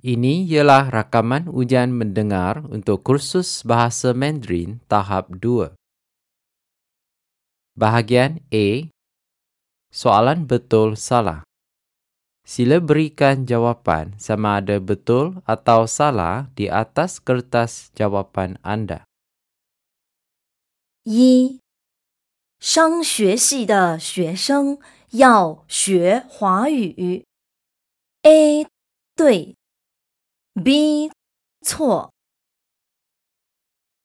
Ini ialah rakaman ujian mendengar untuk kursus bahasa Mandarin tahap 2. Bahagian A. Soalan betul salah. Sila berikan jawapan sama ada betul atau salah di atas kertas jawapan anda. 一，商学系的学生要学华语。A 对 ，B 错。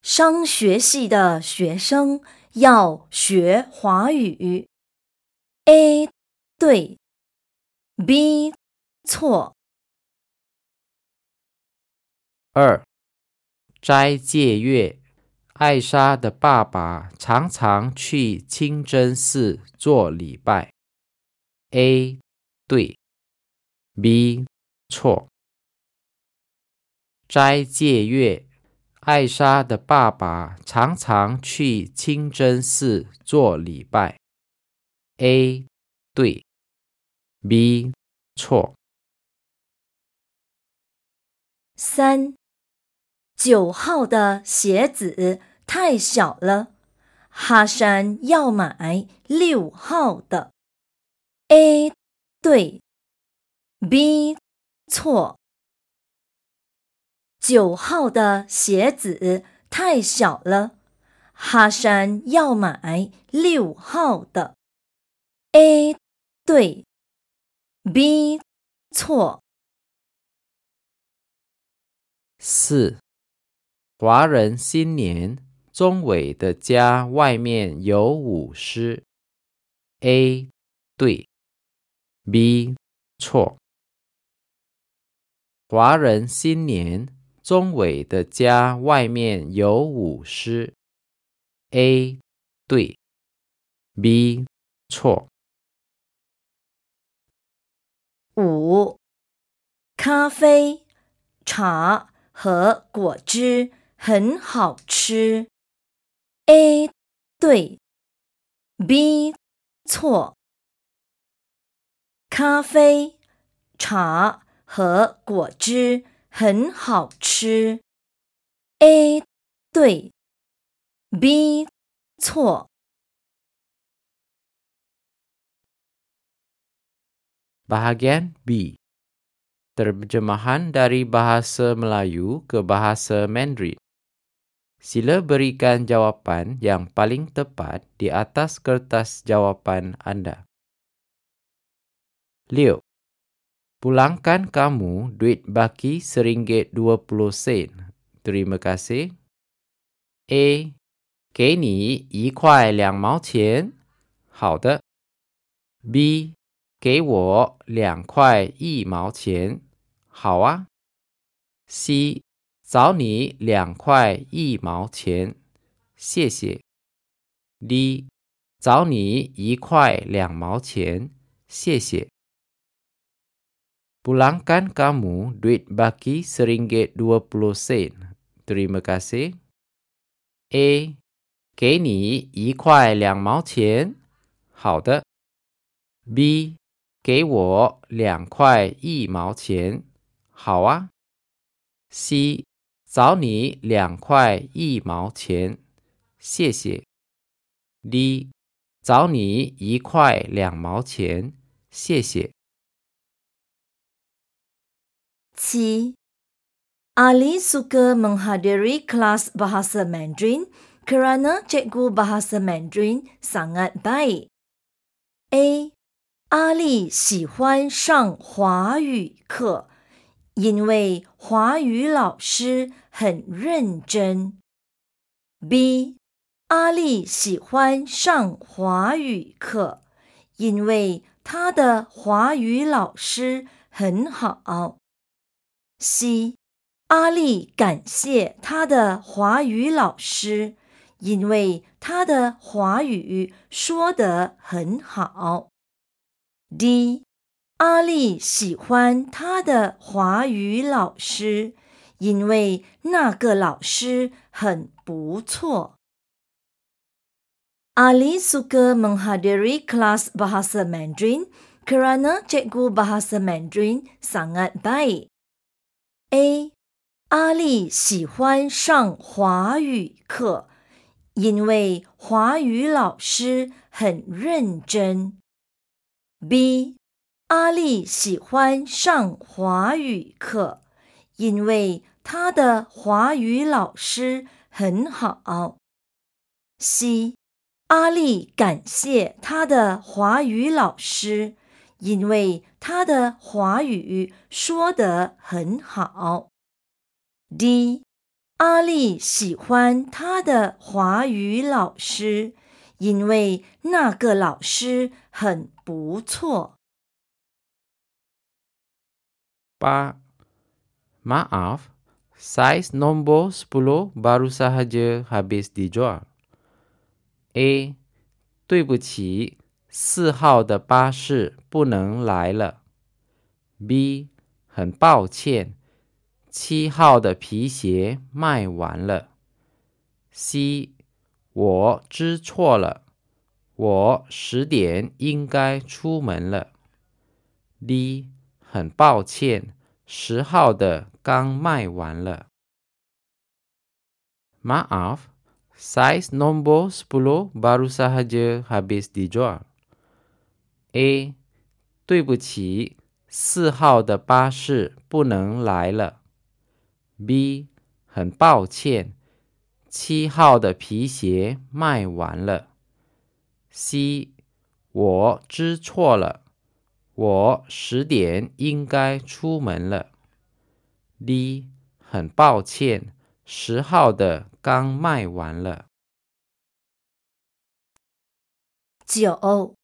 商学系的学生要学华语。A 对，B 错。二，斋戒月，艾莎的爸爸常常去清真寺做礼拜。A 对，B 错。斋戒月，艾莎的爸爸常常去清真寺做礼拜。A 对，B 错。三，九号的鞋子太小了，哈山要买六号的。A 对，B 错。九号的鞋子太小了，哈山要买六号的。A 对，B 错。四，华人新年，钟伟的家外面有舞狮。A 对，B 错。华人新年，钟伟的家外面有舞狮。A 对，B 错。五，咖啡、茶和果汁很好吃。A 对，B 错。咖啡、茶和果汁很好吃。A 对，B 错。 Bahagian B. Terjemahan dari bahasa Melayu ke bahasa Mandarin. Sila berikan jawapan yang paling tepat di atas kertas jawapan anda. 6. Pulangkan kamu duit baki seringgit dua puluh sen. Terima kasih. A. 给你一块两毛钱。好的。B. 给我两块一毛钱，好啊。C，找你两块一毛钱，谢谢。D，找你一块两毛钱，谢谢。Pulangkan kamu duit baki seringgit dua puluh sen. Terima kasih. A，给你一块两毛钱，好的。B。给我两块一毛钱，好啊。C，找你两块一毛钱，谢谢。D，找你一块两毛钱，谢谢。七，Ali suka menghadiri kelas bahasa Mandarin kerana cikgu bahasa Mandarin sangat baik. A 阿丽喜欢上华语课，因为华语老师很认真。B，阿丽喜欢上华语课，因为她的华语老师很好。C，阿丽感谢她的华语老师，因为她的华语说得很好。D，阿丽喜欢她的华语老师，因为那个老师很不错。Ali suka menghadiri kelas bahasa Mandarin kerana cikgu bahasa Mandarin sangat baik. A. 阿丽喜欢上华语课，因为华语老师很认真。B. 阿丽喜欢上华语课，因为她的华语老师很好。C. 阿丽感谢她的华语老师，因为他的华语说得很好。D，阿丽喜欢她的华语老师，因为那个老师很不错。八，Maaf, size nombor sepuluh baru sahaja habis dijual. A，对不起，四号的巴士不能来了。B，很抱歉。七号的皮鞋卖完了。C，我知错了，我十点应该出门了。D，很抱歉，十号的刚卖完了。Maaf, size nombor sepuluh baru sahaja habis dijual. A，对不起，四号的巴士不能来了。B，很抱歉，七号的皮鞋卖完了。C，我知错了，我十点应该出门了。D，很抱歉，十号的刚卖完了。九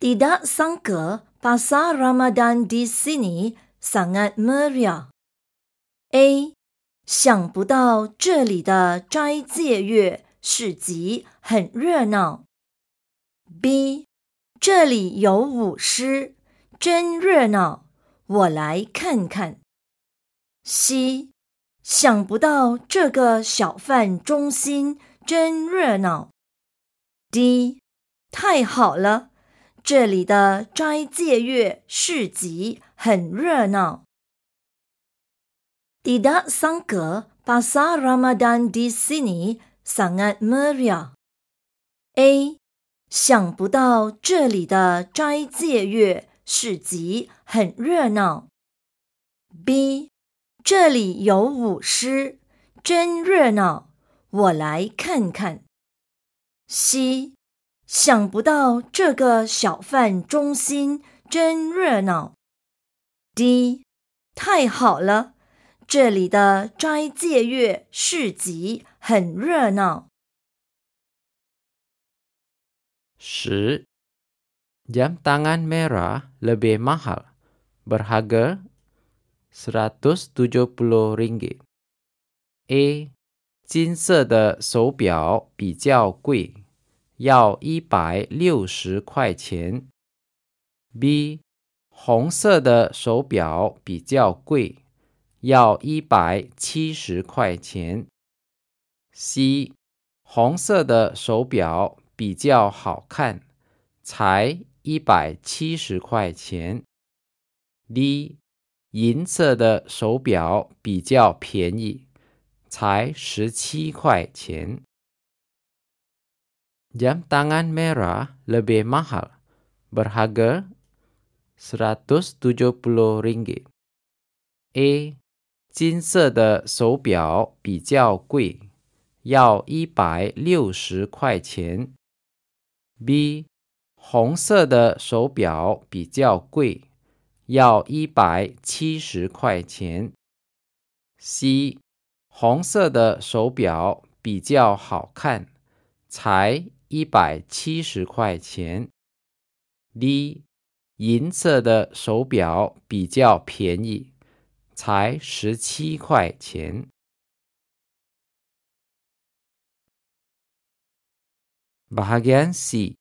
，Tidak sangka pasar Ramadan di sini sangat meriah。A，想不到这里的斋戒月市集很热闹。B，这里有舞狮，真热闹，我来看看。C，想不到这个小贩中心真热闹。D，太好了，这里的斋戒月市集很热闹。Tidak sangka pasar Ramadan di sini sangat meriah. A. 想不到这里的斋戒月市集很热闹。B. 这里有舞狮，真热闹，我来看看。C. 想不到这个小贩中心真热闹。D. 太好了。这里的斋戒月市集很热闹。十，jam tangan merah lebih mahal, berharga seratus tujuh puluh ringgit. A，金色的手表比较贵，要一百六十块钱。B，红色的手表比较贵。要一百七十块钱。C，红色的手表比较好看，才一百七十块钱。D，银色的手表比较便宜，才十七块钱。Jam tangan merah lebih mahal, berharga seratus tujuh puluh ringgit. A 金色的手表比较贵，要一百六十块钱。B，红色的手表比较贵，要一百七十块钱。C，红色的手表比较好看，才一百七十块钱。D，银色的手表比较便宜。才十七块钱。Bahagian C.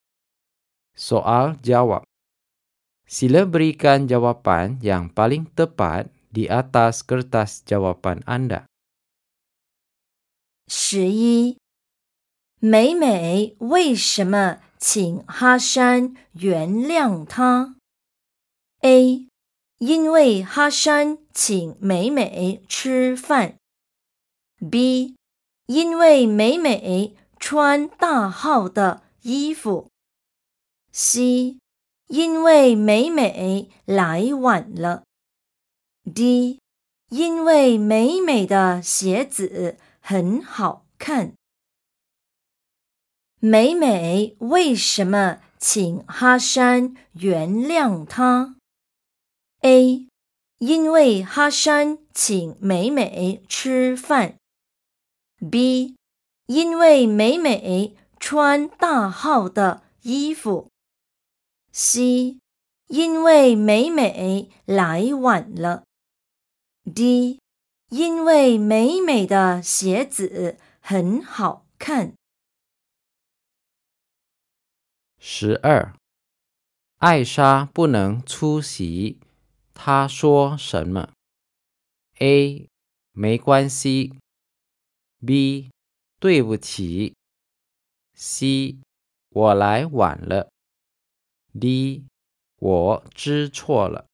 Soal jawab. Sila berikan jawapan yang paling tepat di atas kertas jawapan Anda. 十一，美美为什么请哈山原谅他？A 因为哈山请美美吃饭。B，因为美美穿大号的衣服。C，因为美美来晚了。D，因为美美的鞋子很好看。美美为什么请哈山原谅她？A，因为哈山请美美吃饭。B，因为美美穿大号的衣服。C，因为美美来晚了。D，因为美美的鞋子很好看。十二，艾莎不能出席，她说什么？A，没关系。B，对不起。C，我来晚了。D，我知错了。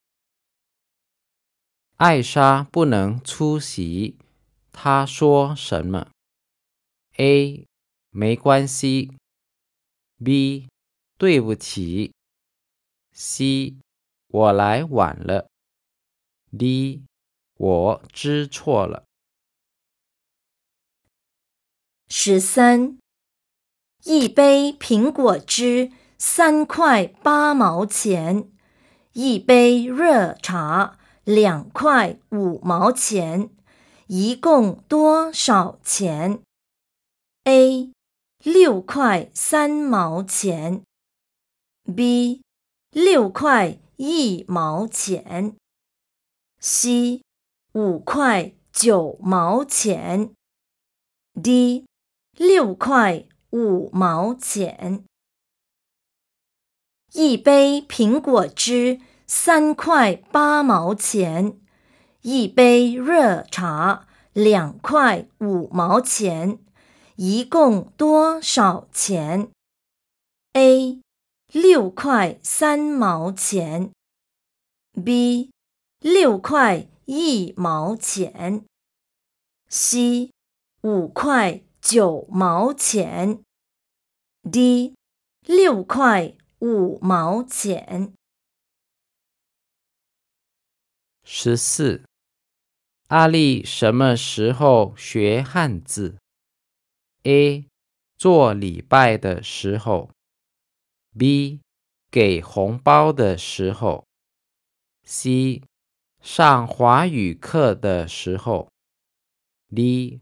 艾莎不能出席，她说什么？A，没关系。B，对不起。C，我来晚了。D，我知错了。十三，一杯苹果汁三块八毛钱，一杯热茶两块五毛钱，一共多少钱？A. 六块三毛钱，B. 六块一毛钱，C. 五块九毛钱，D. 六块五毛钱，一杯苹果汁三块八毛钱，一杯热茶两块五毛钱，一共多少钱？A. 六块三毛钱，B. 六块一毛钱，C. 五块。九毛钱，D，六块五毛钱。十四，阿丽什么时候学汉字？A，做礼拜的时候；B，给红包的时候；C，上华语课的时候；D。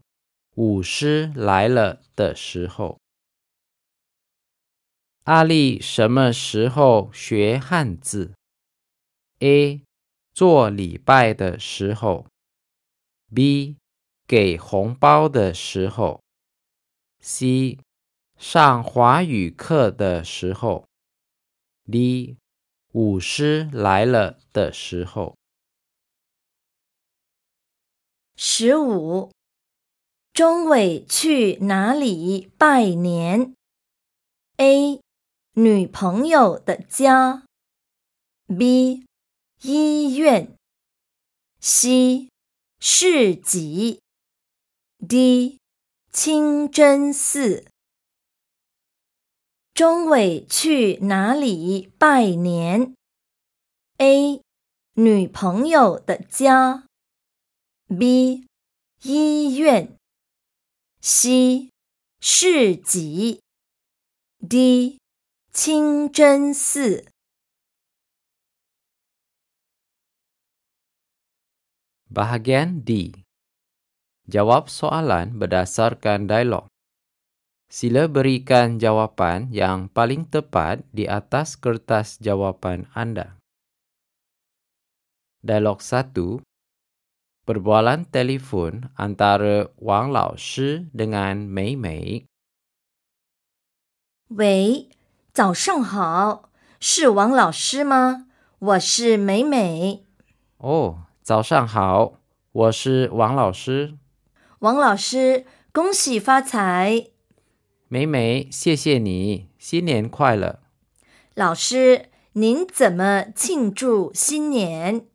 舞狮来了的时候，阿丽什么时候学汉字？A. 做礼拜的时候；B. 给红包的时候；C. 上华语课的时候；D. 舞狮来了的时候。十五。钟伟去哪里拜年？A. 女朋友的家。B. 医院。C. 市集。D. 清真寺。钟伟去哪里拜年？A. 女朋友的家。B. 医院。C 市集，D 清真寺。Bahagian D. Jawab soalan berdasarkan dialog. Sila berikan jawapan yang paling tepat di atas kertas jawapan anda. Dialog 1. Perbualan telefon antara Wang Lao Shi dengan Mei Mei。喂，早上好，是王老师吗？我是美美。哦，早上好，我是王老师。王老师，恭喜发财！ 美美，谢谢你，新年快乐。老师，您怎么庆祝新年？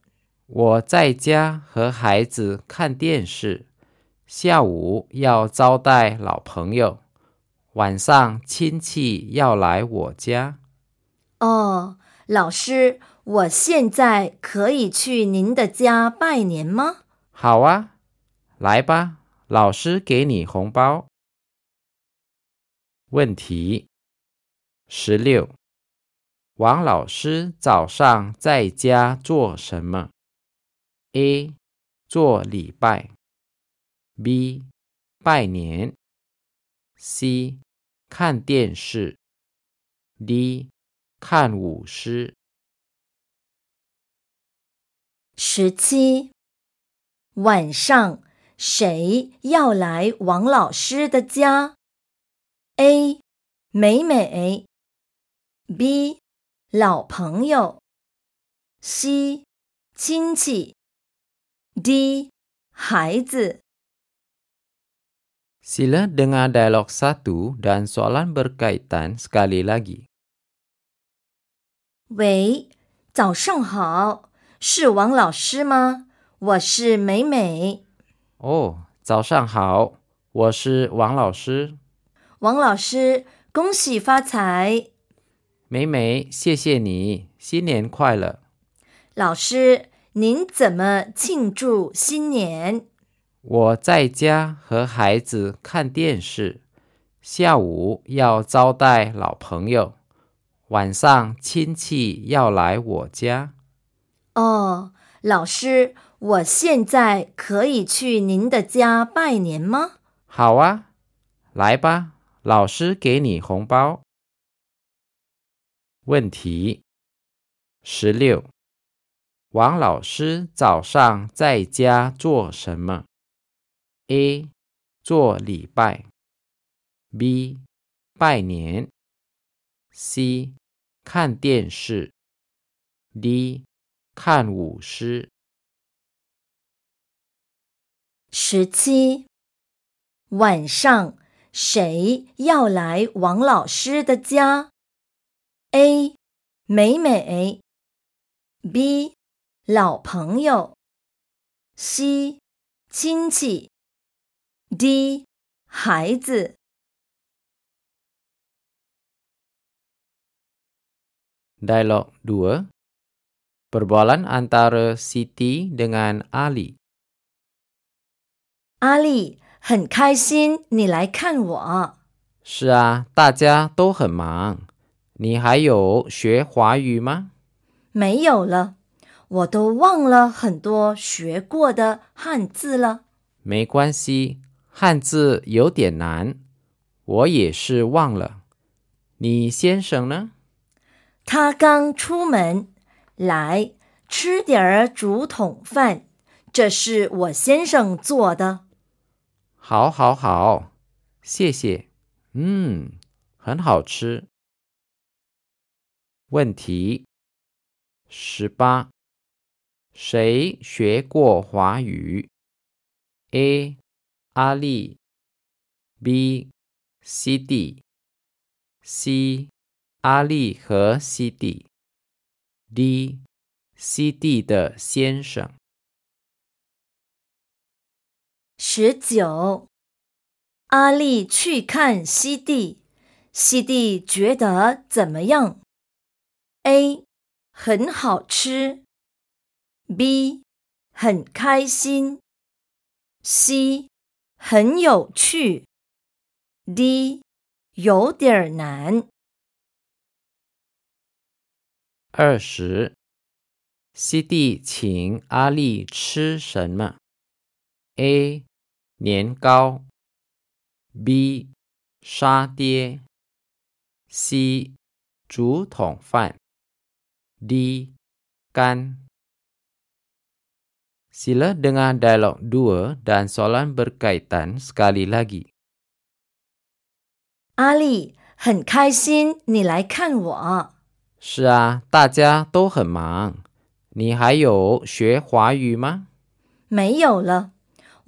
我在家和孩子看电视，下午要招待老朋友，晚上亲戚要来我家。哦，老师，我现在可以去您的家拜年吗？好啊，来吧，老师给你红包。问题十六：王老师早上在家做什么？A. 做礼拜 B. 拜年 C. 看电视 D. 看舞狮。十七，晚上谁要来王老师的家？A. 美美 B. 老朋友 C. 亲戚 D. 孩子。Sila dengar dialog satu dan soalan berkaitan sekali lagi. 喂，早上好，是王老师吗？我是美美。哦，早上好，我是王老师。王老师，恭喜发财！美美，谢谢你，新年快乐。老师，您怎么庆祝新年？我在家和孩子看电视，下午要招待老朋友，晚上亲戚要来我家。哦，老师，我现在可以去您的家拜年吗？好啊，来吧，老师给你红包。问题十六：王老师早上在家做什么？A. 做礼拜 B. 拜年 C. 看电视 D. 看舞狮。十七，晚上谁要来王老师的家？A. 美美 B. 老朋友 C. 亲戚 D. 孩子。Dialog 2 Perbualan antara Siti dengan Ali 阿丽，很开心你来看我。是啊，大家都很忙。你还有学华语吗？没有了，我都忘了很多学过的汉字了。没关系，汉字有点难，我也是忘了。你先生呢？他刚出门，来吃点儿竹筒饭，这是我先生做的。好，好，好，谢谢。嗯，很好吃。问题十八：谁学过华语？A. 阿丽，B. C. D. C. 阿丽和 C. D. D. C. D 的先生。十九，阿丽去看西蒂，西蒂觉得怎么样？A. 很好吃。B. 很开心。C. 很有趣。D. 有点难。二十，西蒂请阿丽吃什么？A. 年糕 B. 沙爹 C. 竹筒饭 D. 干 Sila dengar dialog dua dan soalan berkaitan sekali lagi. 阿丽，很开心你来看我。是啊，大家都很忙。你还有学华语吗？没有了，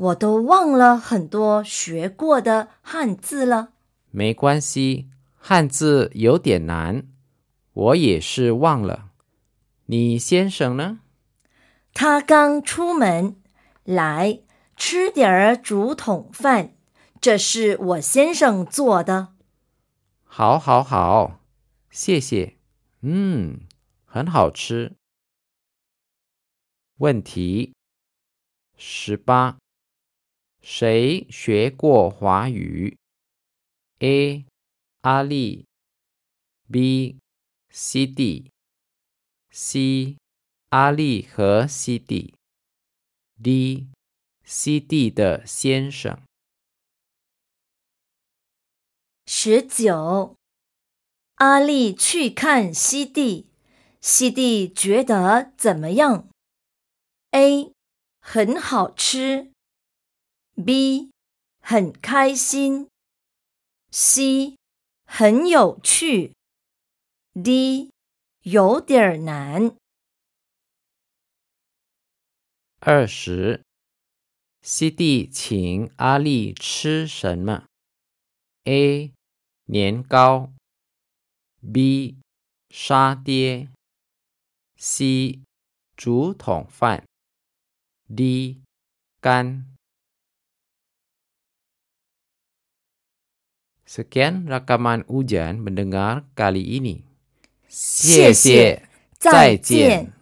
我都忘了很多学过的汉字了。没关系，汉字有点难，我也是忘了。你先生呢？他刚出门，来吃点儿竹筒饭，这是我先生做的。好，好，好，谢谢。嗯，很好吃。问题十八：谁学过华语？A. 阿丽，B. C. D. C. 阿丽和 C. D. D. C. D 的先生。十九，阿丽去看西蒂，西蒂觉得怎么样？A. 很好吃。B. 很开心。C. 很有趣。D. 有点难。二十，西蒂请阿丽吃什么？A. 年糕，B 沙爹，C 竹筒饭，D 干。Sekian rakaman ujian mendengar kali ini. 谢谢，再见。